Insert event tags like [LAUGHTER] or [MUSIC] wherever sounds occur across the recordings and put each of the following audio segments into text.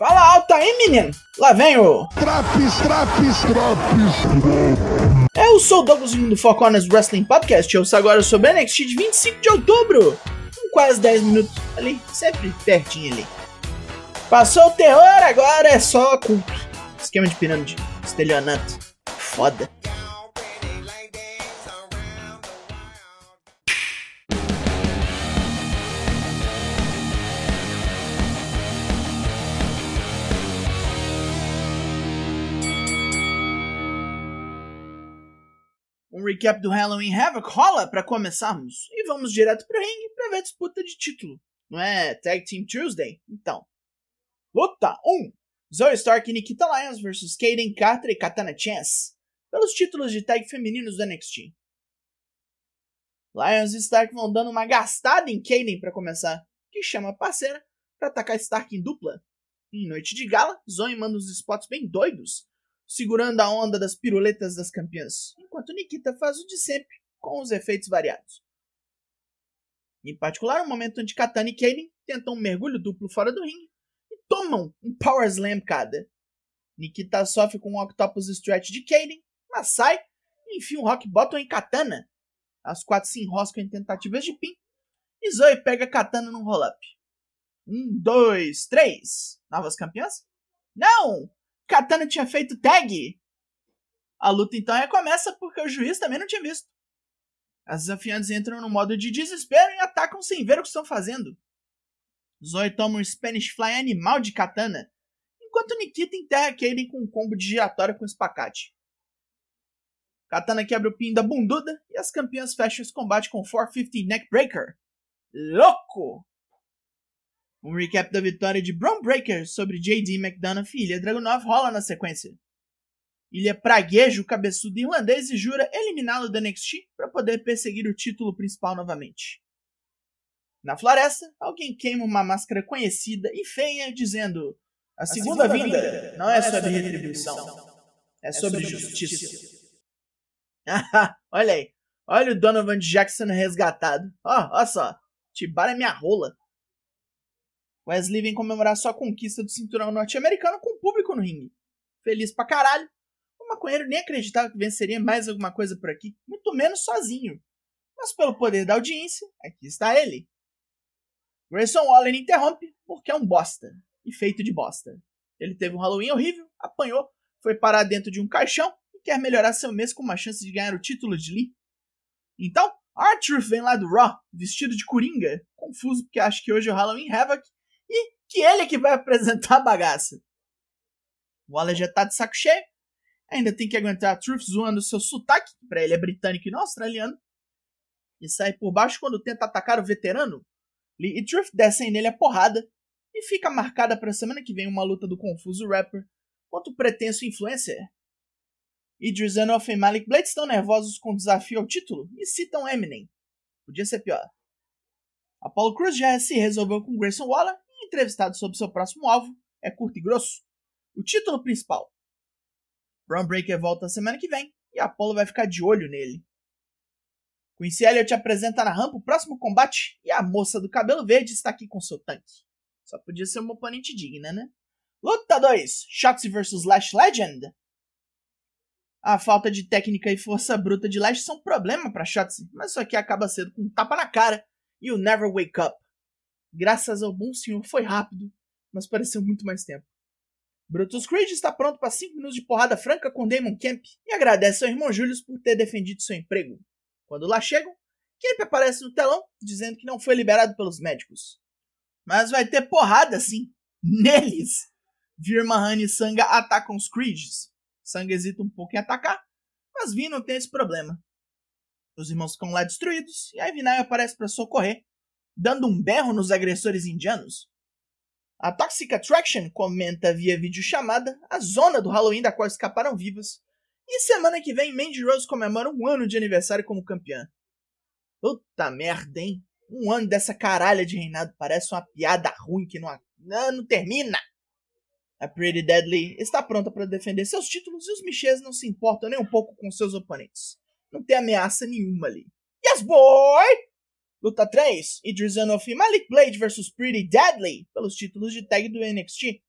Fala alto aí, menino! Lá vem o. Traps, traps, traps. Eu sou o Douglas do Foco Honest Wrestling Podcast. Eu sou agora sobre NXT de 25 de outubro. Com quase 10 minutos ali, sempre pertinho ali. Passou o terror, agora é só culto. Esquema de pirâmide, estelionato. Foda. Um recap do Halloween Havoc rola para começarmos. E vamos direto pro ringue pra ver a disputa de título. Não é Tag Team Tuesday? Então. Luta 1. Zoe Stark e Nikita Lyons vs Kaden Carter e Katana Chance. Pelos títulos de tag femininos do NXT. Lyons e Stark vão dando uma gastada em Kaden para começar, que chama a parceira para atacar Stark em dupla. Em noite de gala, Zoe manda uns spots bem doidos, segurando a onda das piruletas das campeãs, enquanto Nikita faz o de sempre, com os efeitos variados. Em particular, o momento onde Katana e Kaden tentam um mergulho duplo fora do ringue e tomam um Power Slam cada. Nikita sofre com um Octopus Stretch de Kaden, mas sai e enfia um Rock Bottom em Katana. As quatro se enroscam em tentativas de pin e Zoe pega Katana num roll-up. Um, dois, três. Novas campeãs? Não! Katana tinha feito tag. A luta então recomeça porque o juiz também não tinha visto. As desafiantes entram no modo de desespero e atacam sem ver o que estão fazendo. Zoe toma um Spanish Fly animal de Katana, enquanto Nikita enterra Kaden com um combo de giratória com espacate. Katana quebra o pin da bunduda e as campeãs fecham esse combate com 450 Neckbreaker. Louco! Um recap da vitória de Braun Breaker sobre JD McDonough e Ilha Dragunov rola na sequência. Ilha pragueja o cabeçudo irlandês e jura eliminá-lo da NXT para poder perseguir o título principal novamente. Na floresta, alguém queima uma máscara conhecida e feia, dizendo: A segunda, a segunda vinda, vinda não é sobre retribuição, é sobre justiça. [LAUGHS] olha aí, olha o Donovan Jackson resgatado. Ó, oh, olha só, Tibara é minha rola. Wesley vem comemorar sua conquista do cinturão norte-americano com o público no ringue. Feliz pra caralho. O maconheiro nem acreditava que venceria mais alguma coisa por aqui, muito menos sozinho. Mas pelo poder da audiência, aqui está ele. Grayson Waller interrompe porque é um bosta. E feito de bosta. Ele teve um Halloween horrível, apanhou, foi parar dentro de um caixão e quer melhorar seu mês com uma chance de ganhar o título de Lee. Então, Arthur vem lá do Raw, vestido de coringa, confuso porque acha que hoje é o Halloween Havoc e que ele é que vai [LAUGHS] apresentar a bagaça. O Waller já tá de saco cheio, ainda tem que aguentar a Truth zoando seu sotaque, que pra ele é britânico e não australiano, e sai por baixo quando tenta atacar o veterano. Lee e Truth descem nele a porrada, e fica marcada para semana que vem uma luta do confuso rapper contra o pretenso influencer. Idris Enough e Malik Blade estão nervosos com o desafio ao título e citam Eminem. Podia ser pior. Apollo Cruz já se resolveu com Grayson Waller entrevistado sobre seu próximo alvo é curto e grosso. O título principal. Braun Breaker volta semana que vem e Apollo vai ficar de olho nele. Quincy Elliott apresenta na rampa o próximo combate e a moça do cabelo verde está aqui com seu tanque. Só podia ser uma oponente digna, né? Luta 2: Shotzi vs Lash Legend. A falta de técnica e força bruta de Lash são problema para Shotzi, mas isso aqui acaba sendo com um tapa na cara e o Never Wake Up. Graças ao bom senhor, foi rápido, mas pareceu muito mais tempo. Brutus Creed está pronto para 5 minutos de porrada franca com Damon Kemp e agradece ao irmão Julius por ter defendido seu emprego. Quando lá chegam, Kemp aparece no telão dizendo que não foi liberado pelos médicos. Mas vai ter porrada sim, neles! Virmahan e Sanga atacam os Creeds. Sanga hesita um pouco em atacar, mas Vin não tem esse problema. Os irmãos ficam lá destruídos e a Vinay aparece para socorrer dando um berro nos agressores indianos. A Toxic Attraction comenta via videochamada a zona do Halloween da qual escaparam vivas. E semana que vem, Mandy Rose comemora um ano de aniversário como campeã. Puta merda, hein? Um ano dessa caralha de reinado parece uma piada ruim que não, não, termina. A Pretty Deadly está pronta para defender seus títulos e os Michês não se importam nem um pouco com seus oponentes. Não tem ameaça nenhuma ali. Yes, boy! Luta 3, Idris Enough e Malik Blade vs Pretty Deadly pelos títulos de tag do NXT.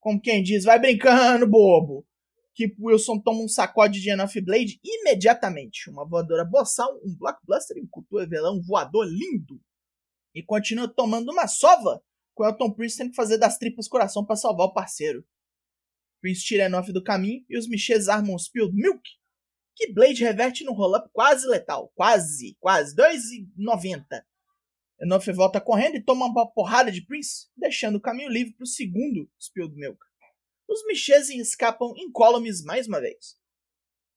Como quem diz, vai brincando, bobo. Kip Wilson toma um sacode de Enough Blade imediatamente. Uma voadora boçal, um blockbuster e um cotovelão voador lindo. E continua tomando uma sova com Elton Prince tendo que fazer das tripas coração para salvar o parceiro. Prince tira Enough do caminho e os Michês armam o Spilled Milk, que Blade reverte no roll-up quase letal. Quase, quase. 2,90. Enough volta correndo e toma uma porrada de Prince, deixando o caminho livre para o segundo Spilled Milk os Michês escapam incólumes mais uma vez.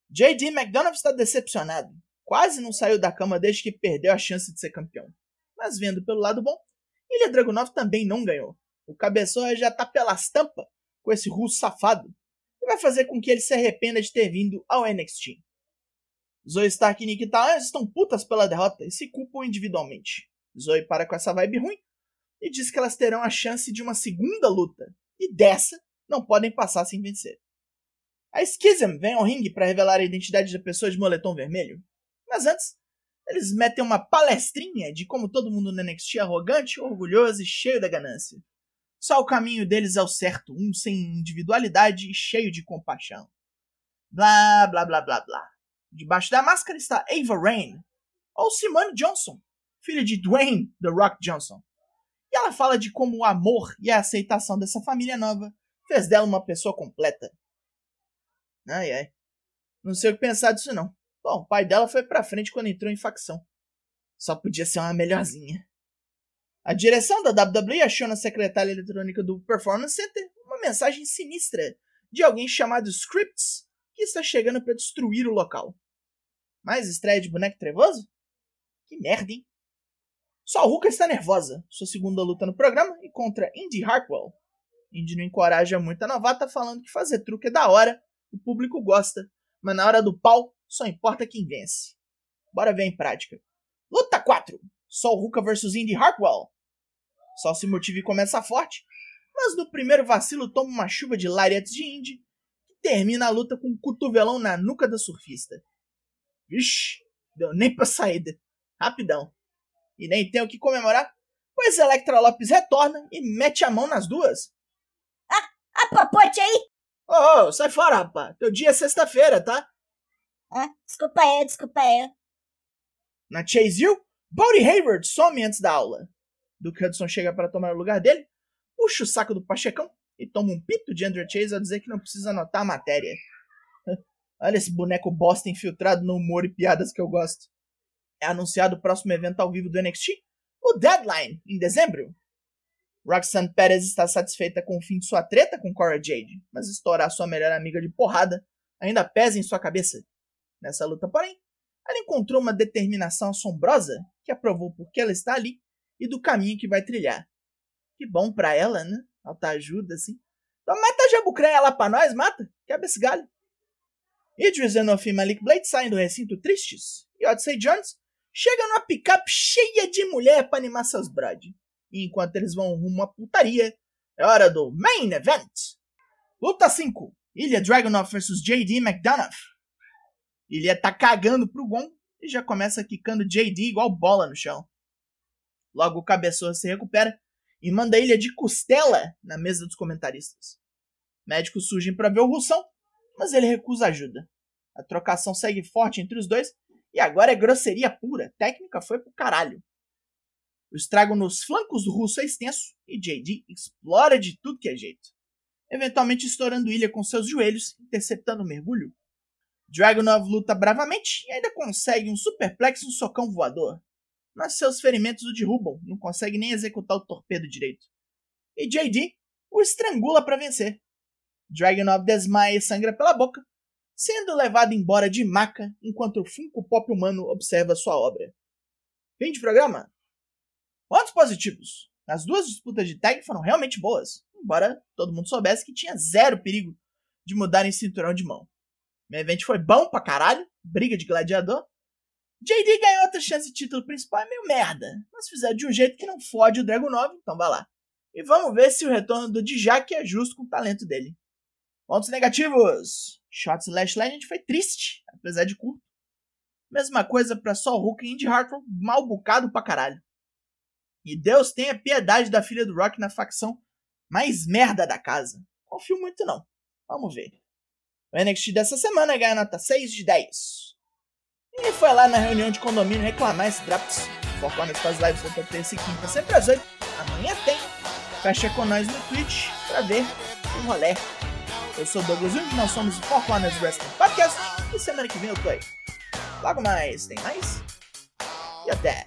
J.D. McDonough está decepcionado. Quase não saiu da cama desde que perdeu a chance de ser campeão. Mas vendo pelo lado bom, Ilha Dragunov também não ganhou. O cabeçola já tá pelas tampas com esse russo safado e vai fazer com que ele se arrependa de ter vindo ao NXT. Zoe Stark e Nick Talon estão putas pela derrota e se culpam individualmente. Zoe para com essa vibe ruim e diz que elas terão a chance de uma segunda luta. E dessa não podem passar sem vencer. A Schism vem ao ringue para revelar a identidade da pessoa de moletom vermelho. Mas antes, eles metem uma palestrinha de como todo mundo no NXT é arrogante, orgulhoso e cheio da ganância. Só o caminho deles é o certo, um sem individualidade e cheio de compaixão. Blá, blá, blá, blá, blá. Debaixo da máscara está Ava Rain, ou Simone Johnson, filha de Dwayne The Rock Johnson. E ela fala de como o amor e a aceitação dessa família nova fez dela uma pessoa completa. Ai, ai. Não sei o que pensar disso, não. Bom, o pai dela foi pra frente quando entrou em facção. Só podia ser uma melhorzinha. A direção da WWE achou na secretária eletrônica do Performance Center uma mensagem sinistra de alguém chamado Scripts que está chegando para destruir o local. Mais estreia de boneco trevoso? Que merda, hein? Só a Ruka está nervosa, sua segunda luta no programa e contra Indy Hartwell, Indy não encoraja muito a novata falando que fazer truque é da hora, o público gosta, mas na hora do pau só importa quem vence. Bora ver em prática. Luta 4. Sol Ruka vs Indy Hartwell. Sol se motiva e começa forte, mas no primeiro vacilo toma uma chuva de lariats de Indy, termina a luta com um cotovelão na nuca da surfista. Vixe, deu nem pra saída. Rapidão. E nem tem o que comemorar, pois Electra Lopes retorna e mete a mão nas duas. A popote aí? Ô, oh, sai fora, rapaz. Teu dia é sexta-feira, tá? Ah, desculpa aí, desculpa aí. Na Chase U, Bodie Hayward some antes da aula. Duke Hudson chega para tomar o lugar dele, puxa o saco do Pachecão e toma um pito de Andrew Chase ao dizer que não precisa anotar a matéria. [LAUGHS] Olha esse boneco bosta infiltrado no humor e piadas que eu gosto. É anunciado o próximo evento ao vivo do NXT, o Deadline, em dezembro. Roxanne Perez está satisfeita com o fim de sua treta com Cora Jade, mas estourar sua melhor amiga de porrada ainda pesa em sua cabeça. Nessa luta, porém, ela encontrou uma determinação assombrosa que aprovou por que ela está ali e do caminho que vai trilhar. Que bom pra ela, né? Alta ajuda, assim. Então mata a jabucreia lá pra nós, mata. Quebra esse galho. Idris Enough e Malik Blade saem do recinto tristes. E Odyssey Jones chega numa picape cheia de mulher para animar seus brode. E enquanto eles vão rumo à putaria, é hora do Main Event. Luta 5. Ilha Dragunov vs JD McDonough. Ilha tá cagando pro Gon e já começa quicando JD igual bola no chão. Logo o cabeçoa se recupera e manda ilha de costela na mesa dos comentaristas. Médicos surgem para ver o Russão, mas ele recusa ajuda. A trocação segue forte entre os dois e agora é grosseria pura. Técnica foi pro caralho. O estrago nos flancos do russo é extenso e JD explora de tudo que é jeito, eventualmente estourando ilha com seus joelhos, interceptando o mergulho. Dragunov luta bravamente e ainda consegue um superplex e um socão voador, mas seus ferimentos o derrubam, não consegue nem executar o torpedo direito. E JD o estrangula para vencer. Dragunov desmaia e sangra pela boca, sendo levado embora de maca enquanto o Funko Pop humano observa sua obra. Fim de programa? Pontos positivos. As duas disputas de tag foram realmente boas, embora todo mundo soubesse que tinha zero perigo de mudar em cinturão de mão. Meu evento foi bom pra caralho, briga de gladiador. JD ganhou outra chance de título principal, é meio merda, mas fizeram de um jeito que não fode o Dragon 9, então vai lá. E vamos ver se o retorno do Dijak é justo com o talento dele. Pontos negativos. Shots Last Legend foi triste, apesar de curto. Mesma coisa para Sol Hulk e Indy Hartwell, mal bocado pra caralho. E Deus tenha piedade da filha do Rock na facção mais merda da casa. confio muito não. Vamos ver. O NXT dessa semana ganha nota 6 de 10. E foi lá na reunião de condomínio reclamar esse Draps. Foco nas faz lives toda terça e quinta, sempre às 8. Amanhã tem. Fecha com nós no Twitch pra ver o rolê. Eu sou o Douglas Jung, nós somos o Four Corners Wrestling Podcast. E semana que vem eu tô aí. Logo mais, tem mais? E até!